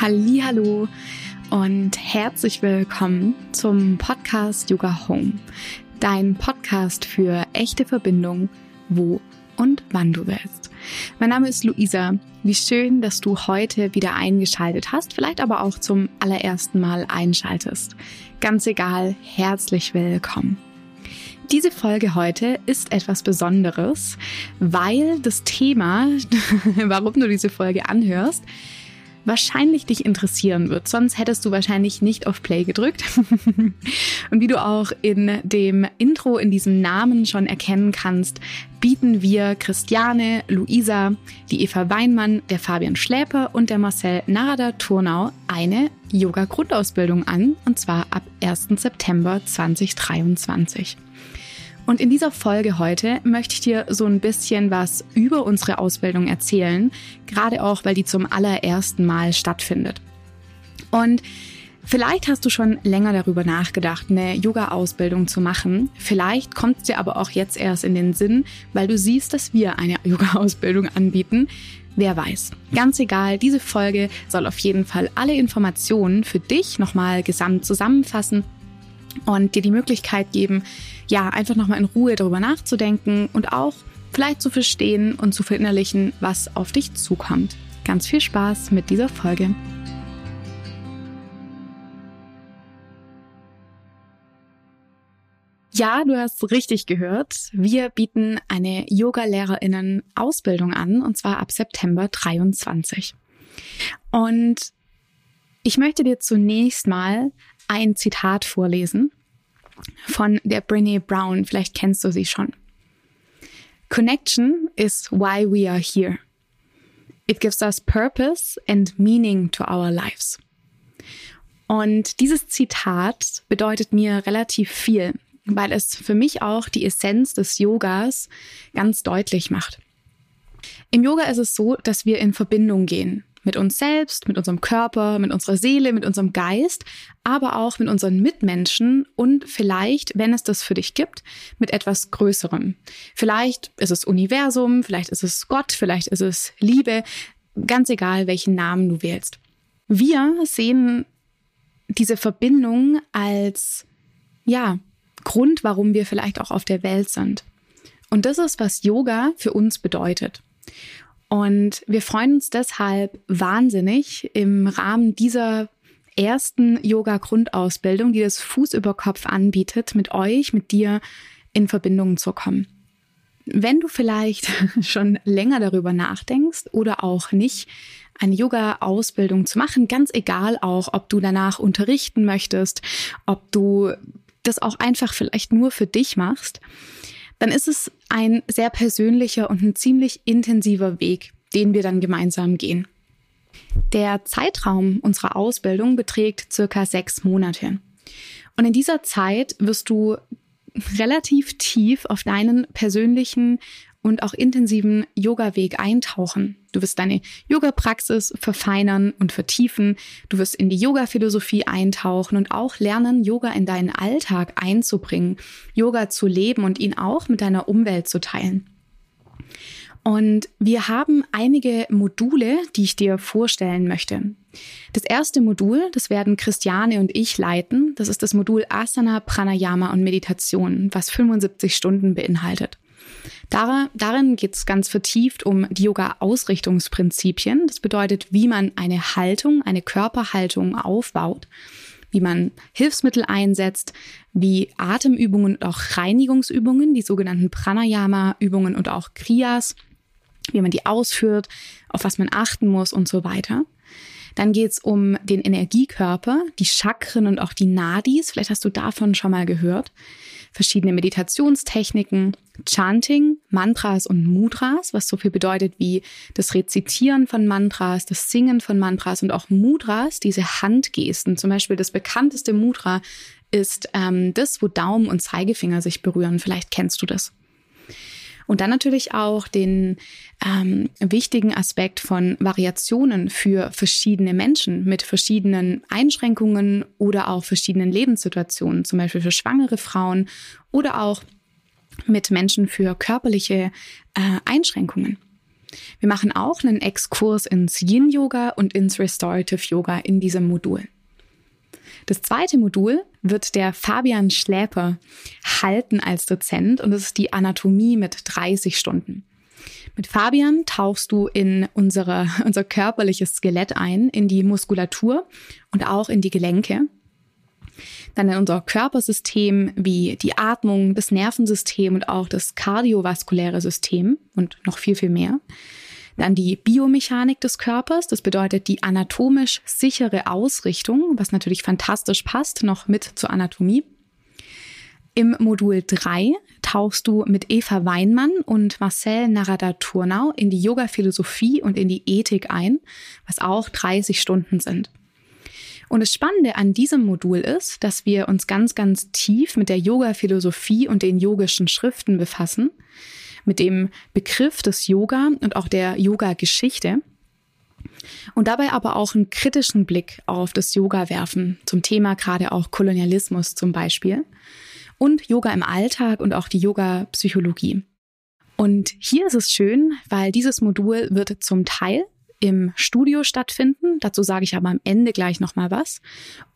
Hallo und herzlich willkommen zum Podcast Yoga Home, dein Podcast für echte Verbindung, wo und wann du willst. Mein Name ist Luisa. Wie schön, dass du heute wieder eingeschaltet hast, vielleicht aber auch zum allerersten Mal einschaltest. Ganz egal, herzlich willkommen. Diese Folge heute ist etwas Besonderes, weil das Thema, warum du diese Folge anhörst, wahrscheinlich dich interessieren wird. Sonst hättest du wahrscheinlich nicht auf Play gedrückt. Und wie du auch in dem Intro, in diesem Namen schon erkennen kannst, bieten wir Christiane, Luisa, die Eva Weinmann, der Fabian Schläper und der Marcel Narada Turnau eine Yoga-Grundausbildung an, und zwar ab 1. September 2023. Und in dieser Folge heute möchte ich dir so ein bisschen was über unsere Ausbildung erzählen, gerade auch, weil die zum allerersten Mal stattfindet. Und Vielleicht hast du schon länger darüber nachgedacht, eine Yoga-Ausbildung zu machen. Vielleicht kommt es dir aber auch jetzt erst in den Sinn, weil du siehst, dass wir eine Yoga-Ausbildung anbieten. Wer weiß. Ganz egal, diese Folge soll auf jeden Fall alle Informationen für dich nochmal gesamt zusammenfassen und dir die Möglichkeit geben, ja, einfach nochmal in Ruhe darüber nachzudenken und auch vielleicht zu verstehen und zu verinnerlichen, was auf dich zukommt. Ganz viel Spaß mit dieser Folge. Ja, du hast richtig gehört. Wir bieten eine Yoga-Lehrerinnen-Ausbildung an und zwar ab September 23. Und ich möchte dir zunächst mal ein Zitat vorlesen von der Brené Brown. Vielleicht kennst du sie schon. Connection is why we are here. It gives us purpose and meaning to our lives. Und dieses Zitat bedeutet mir relativ viel, weil es für mich auch die Essenz des Yogas ganz deutlich macht. Im Yoga ist es so, dass wir in Verbindung gehen mit uns selbst, mit unserem Körper, mit unserer Seele, mit unserem Geist, aber auch mit unseren Mitmenschen und vielleicht, wenn es das für dich gibt, mit etwas Größerem. Vielleicht ist es Universum, vielleicht ist es Gott, vielleicht ist es Liebe, ganz egal, welchen Namen du wählst. Wir sehen diese Verbindung als, ja, Grund, warum wir vielleicht auch auf der Welt sind. Und das ist, was Yoga für uns bedeutet. Und wir freuen uns deshalb wahnsinnig im Rahmen dieser ersten Yoga-Grundausbildung, die das Fuß über Kopf anbietet, mit euch, mit dir in Verbindung zu kommen. Wenn du vielleicht schon länger darüber nachdenkst oder auch nicht, eine Yoga-Ausbildung zu machen, ganz egal auch, ob du danach unterrichten möchtest, ob du das auch einfach vielleicht nur für dich machst, dann ist es ein sehr persönlicher und ein ziemlich intensiver Weg, den wir dann gemeinsam gehen. Der Zeitraum unserer Ausbildung beträgt circa sechs Monate. Und in dieser Zeit wirst du relativ tief auf deinen persönlichen und auch intensiven Yoga-Weg eintauchen. Du wirst deine Yoga-Praxis verfeinern und vertiefen. Du wirst in die Yoga-Philosophie eintauchen und auch lernen, Yoga in deinen Alltag einzubringen, Yoga zu leben und ihn auch mit deiner Umwelt zu teilen. Und wir haben einige Module, die ich dir vorstellen möchte. Das erste Modul, das werden Christiane und ich leiten. Das ist das Modul Asana, Pranayama und Meditation, was 75 Stunden beinhaltet. Darin geht es ganz vertieft um die Yoga-Ausrichtungsprinzipien. Das bedeutet, wie man eine Haltung, eine Körperhaltung aufbaut, wie man Hilfsmittel einsetzt, wie Atemübungen und auch Reinigungsübungen, die sogenannten Pranayama-Übungen und auch Kriyas, wie man die ausführt, auf was man achten muss und so weiter. Dann geht's um den Energiekörper, die Chakren und auch die Nadis. Vielleicht hast du davon schon mal gehört verschiedene Meditationstechniken, Chanting, Mantras und Mudras, was so viel bedeutet wie das Rezitieren von Mantras, das Singen von Mantras und auch Mudras, diese Handgesten. Zum Beispiel das bekannteste Mudra ist ähm, das, wo Daumen und Zeigefinger sich berühren. Vielleicht kennst du das. Und dann natürlich auch den ähm, wichtigen Aspekt von Variationen für verschiedene Menschen mit verschiedenen Einschränkungen oder auch verschiedenen Lebenssituationen, zum Beispiel für schwangere Frauen oder auch mit Menschen für körperliche äh, Einschränkungen. Wir machen auch einen Exkurs ins Yin-Yoga und ins Restorative Yoga in diesem Modul. Das zweite Modul wird der Fabian Schläper halten als Dozent und das ist die Anatomie mit 30 Stunden. Mit Fabian tauchst du in unsere, unser körperliches Skelett ein, in die Muskulatur und auch in die Gelenke. Dann in unser Körpersystem wie die Atmung, das Nervensystem und auch das kardiovaskuläre System und noch viel, viel mehr. Dann die Biomechanik des Körpers, das bedeutet die anatomisch sichere Ausrichtung, was natürlich fantastisch passt, noch mit zur Anatomie. Im Modul 3 tauchst du mit Eva Weinmann und Marcel Narada-Turnau in die Yoga-Philosophie und in die Ethik ein, was auch 30 Stunden sind. Und das Spannende an diesem Modul ist, dass wir uns ganz, ganz tief mit der Yoga-Philosophie und den yogischen Schriften befassen mit dem Begriff des Yoga und auch der Yoga-Geschichte. Und dabei aber auch einen kritischen Blick auf das Yoga werfen, zum Thema gerade auch Kolonialismus zum Beispiel. Und Yoga im Alltag und auch die Yoga-Psychologie. Und hier ist es schön, weil dieses Modul wird zum Teil im Studio stattfinden. Dazu sage ich aber am Ende gleich nochmal was.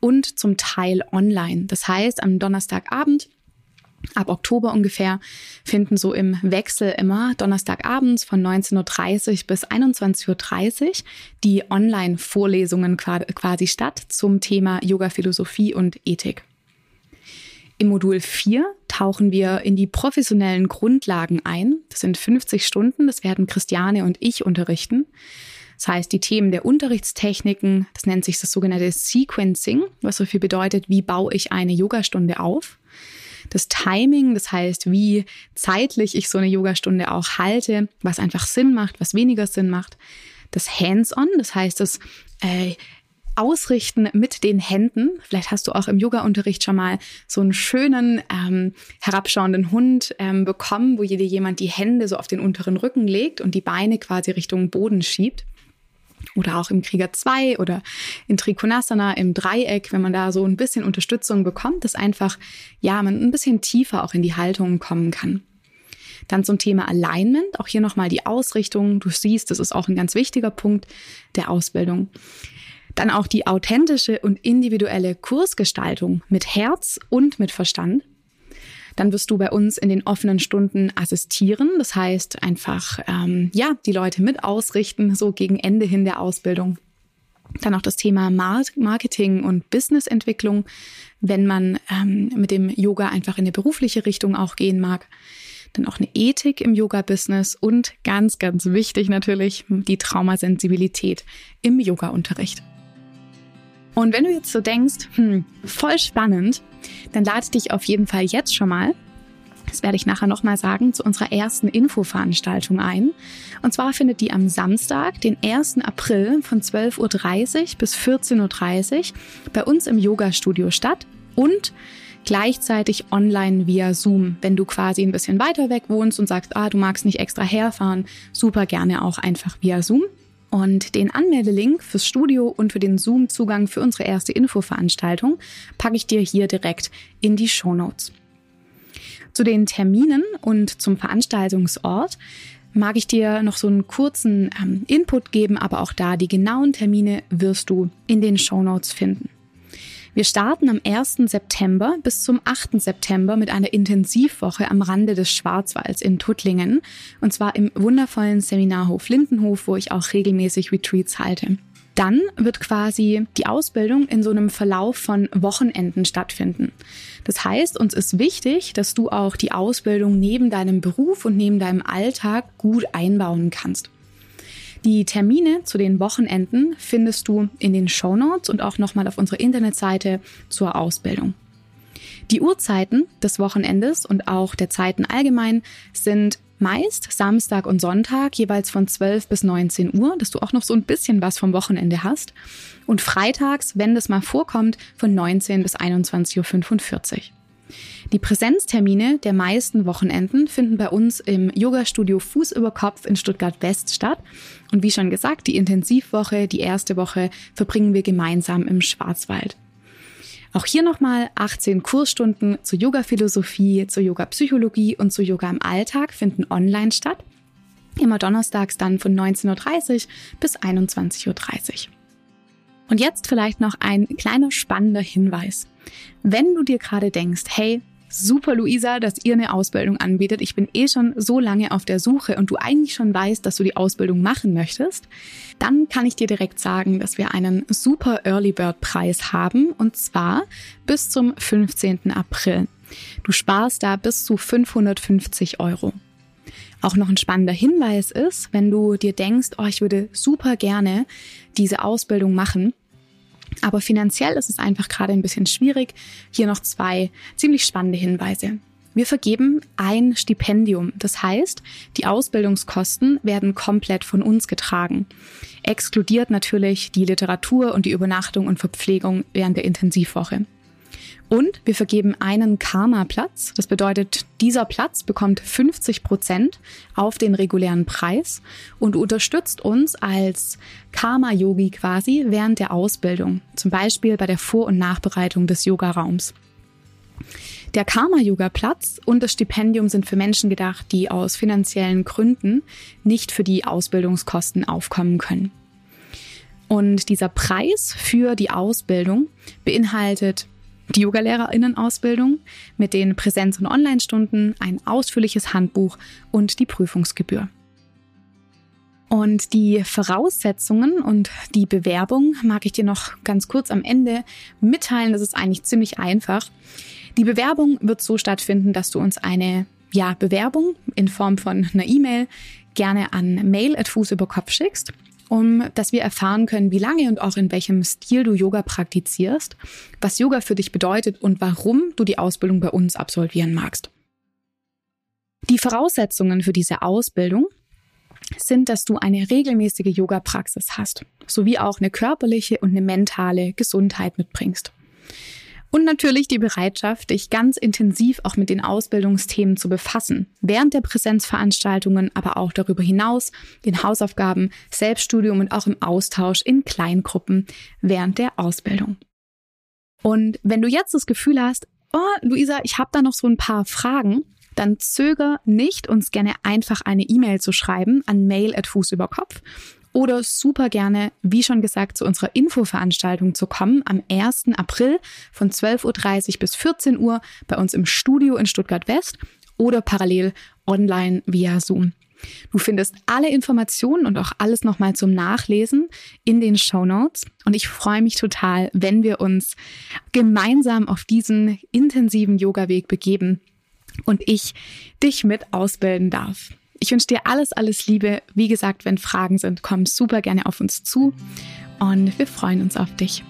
Und zum Teil online. Das heißt, am Donnerstagabend ab Oktober ungefähr finden so im Wechsel immer Donnerstagabends von 19.30 Uhr bis 21.30 Uhr die Online-Vorlesungen quasi statt zum Thema Yoga, Philosophie und Ethik. Im Modul 4 tauchen wir in die professionellen Grundlagen ein. Das sind 50 Stunden, das werden Christiane und ich unterrichten. Das heißt, die Themen der Unterrichtstechniken, das nennt sich das sogenannte Sequencing, was so viel bedeutet, wie baue ich eine Yogastunde auf das Timing, das heißt, wie zeitlich ich so eine Yogastunde auch halte, was einfach Sinn macht, was weniger Sinn macht. Das Hands-on, das heißt, das äh, Ausrichten mit den Händen. Vielleicht hast du auch im Yoga-Unterricht schon mal so einen schönen ähm, herabschauenden Hund ähm, bekommen, wo dir jemand die Hände so auf den unteren Rücken legt und die Beine quasi Richtung Boden schiebt oder auch im Krieger 2 oder in Trikonasana im Dreieck, wenn man da so ein bisschen Unterstützung bekommt, dass einfach, ja, man ein bisschen tiefer auch in die Haltung kommen kann. Dann zum Thema Alignment, auch hier nochmal die Ausrichtung. Du siehst, das ist auch ein ganz wichtiger Punkt der Ausbildung. Dann auch die authentische und individuelle Kursgestaltung mit Herz und mit Verstand. Dann wirst du bei uns in den offenen Stunden assistieren. Das heißt einfach, ähm, ja, die Leute mit ausrichten, so gegen Ende hin der Ausbildung. Dann auch das Thema Marketing und Businessentwicklung, wenn man ähm, mit dem Yoga einfach in eine berufliche Richtung auch gehen mag. Dann auch eine Ethik im Yoga-Business und ganz, ganz wichtig natürlich die Traumasensibilität im Yoga-Unterricht. Und wenn du jetzt so denkst, hm, voll spannend, dann lade dich auf jeden Fall jetzt schon mal das werde ich nachher nochmal sagen, zu unserer ersten Infoveranstaltung ein. Und zwar findet die am Samstag, den 1. April von 12.30 Uhr bis 14.30 Uhr bei uns im Yoga-Studio statt und gleichzeitig online via Zoom. Wenn du quasi ein bisschen weiter weg wohnst und sagst, ah, du magst nicht extra herfahren, super gerne auch einfach via Zoom. Und den Anmeldelink fürs Studio und für den Zoom-Zugang für unsere erste Infoveranstaltung packe ich dir hier direkt in die Show Notes. Zu den Terminen und zum Veranstaltungsort mag ich dir noch so einen kurzen ähm, Input geben, aber auch da die genauen Termine wirst du in den Show Notes finden. Wir starten am 1. September bis zum 8. September mit einer Intensivwoche am Rande des Schwarzwalds in Tuttlingen. Und zwar im wundervollen Seminarhof Lindenhof, wo ich auch regelmäßig Retreats halte. Dann wird quasi die Ausbildung in so einem Verlauf von Wochenenden stattfinden. Das heißt, uns ist wichtig, dass du auch die Ausbildung neben deinem Beruf und neben deinem Alltag gut einbauen kannst. Die Termine zu den Wochenenden findest du in den Show Notes und auch nochmal auf unserer Internetseite zur Ausbildung. Die Uhrzeiten des Wochenendes und auch der Zeiten allgemein sind meist Samstag und Sonntag jeweils von 12 bis 19 Uhr, dass du auch noch so ein bisschen was vom Wochenende hast. Und freitags, wenn das mal vorkommt, von 19 bis 21.45 Uhr. Die Präsenztermine der meisten Wochenenden finden bei uns im Yoga-Studio Fuß über Kopf in Stuttgart West statt. Und wie schon gesagt, die Intensivwoche, die erste Woche, verbringen wir gemeinsam im Schwarzwald. Auch hier nochmal 18 Kursstunden zur Yoga-Philosophie, zur Yoga-Psychologie und zu Yoga im Alltag finden online statt. Immer donnerstags dann von 19.30 Uhr bis 21.30 Uhr. Und jetzt vielleicht noch ein kleiner spannender Hinweis. Wenn du dir gerade denkst, hey, super Luisa, dass ihr eine Ausbildung anbietet. Ich bin eh schon so lange auf der Suche und du eigentlich schon weißt, dass du die Ausbildung machen möchtest, dann kann ich dir direkt sagen, dass wir einen super Early Bird Preis haben und zwar bis zum 15. April. Du sparst da bis zu 550 Euro. Auch noch ein spannender Hinweis ist, wenn du dir denkst, oh, ich würde super gerne diese Ausbildung machen, aber finanziell ist es einfach gerade ein bisschen schwierig. Hier noch zwei ziemlich spannende Hinweise. Wir vergeben ein Stipendium. Das heißt, die Ausbildungskosten werden komplett von uns getragen. Exkludiert natürlich die Literatur und die Übernachtung und Verpflegung während der Intensivwoche. Und wir vergeben einen Karma-Platz. Das bedeutet, dieser Platz bekommt 50 Prozent auf den regulären Preis und unterstützt uns als Karma-Yogi quasi während der Ausbildung. Zum Beispiel bei der Vor- und Nachbereitung des Yoga-Raums. Der Karma-Yoga-Platz und das Stipendium sind für Menschen gedacht, die aus finanziellen Gründen nicht für die Ausbildungskosten aufkommen können. Und dieser Preis für die Ausbildung beinhaltet die Yogalehrerinnenausbildung mit den Präsenz- und Online-Stunden, ein ausführliches Handbuch und die Prüfungsgebühr. Und die Voraussetzungen und die Bewerbung mag ich dir noch ganz kurz am Ende mitteilen. Das ist eigentlich ziemlich einfach. Die Bewerbung wird so stattfinden, dass du uns eine ja, Bewerbung in Form von einer E-Mail gerne an mail at Fuß über Kopf schickst um dass wir erfahren können, wie lange und auch in welchem Stil du Yoga praktizierst, was Yoga für dich bedeutet und warum du die Ausbildung bei uns absolvieren magst. Die Voraussetzungen für diese Ausbildung sind, dass du eine regelmäßige Yoga-Praxis hast, sowie auch eine körperliche und eine mentale Gesundheit mitbringst. Und natürlich die Bereitschaft, dich ganz intensiv auch mit den Ausbildungsthemen zu befassen. Während der Präsenzveranstaltungen, aber auch darüber hinaus, in Hausaufgaben, Selbststudium und auch im Austausch in Kleingruppen während der Ausbildung. Und wenn du jetzt das Gefühl hast, oh, Luisa, ich habe da noch so ein paar Fragen, dann zöger nicht, uns gerne einfach eine E-Mail zu schreiben an mail at Fuß über Kopf oder super gerne, wie schon gesagt, zu unserer Infoveranstaltung zu kommen am 1. April von 12.30 Uhr bis 14 Uhr bei uns im Studio in Stuttgart West oder parallel online via Zoom. Du findest alle Informationen und auch alles nochmal zum Nachlesen in den Show Notes. Und ich freue mich total, wenn wir uns gemeinsam auf diesen intensiven Yoga-Weg begeben und ich dich mit ausbilden darf. Ich wünsche dir alles, alles Liebe. Wie gesagt, wenn Fragen sind, komm super gerne auf uns zu und wir freuen uns auf dich.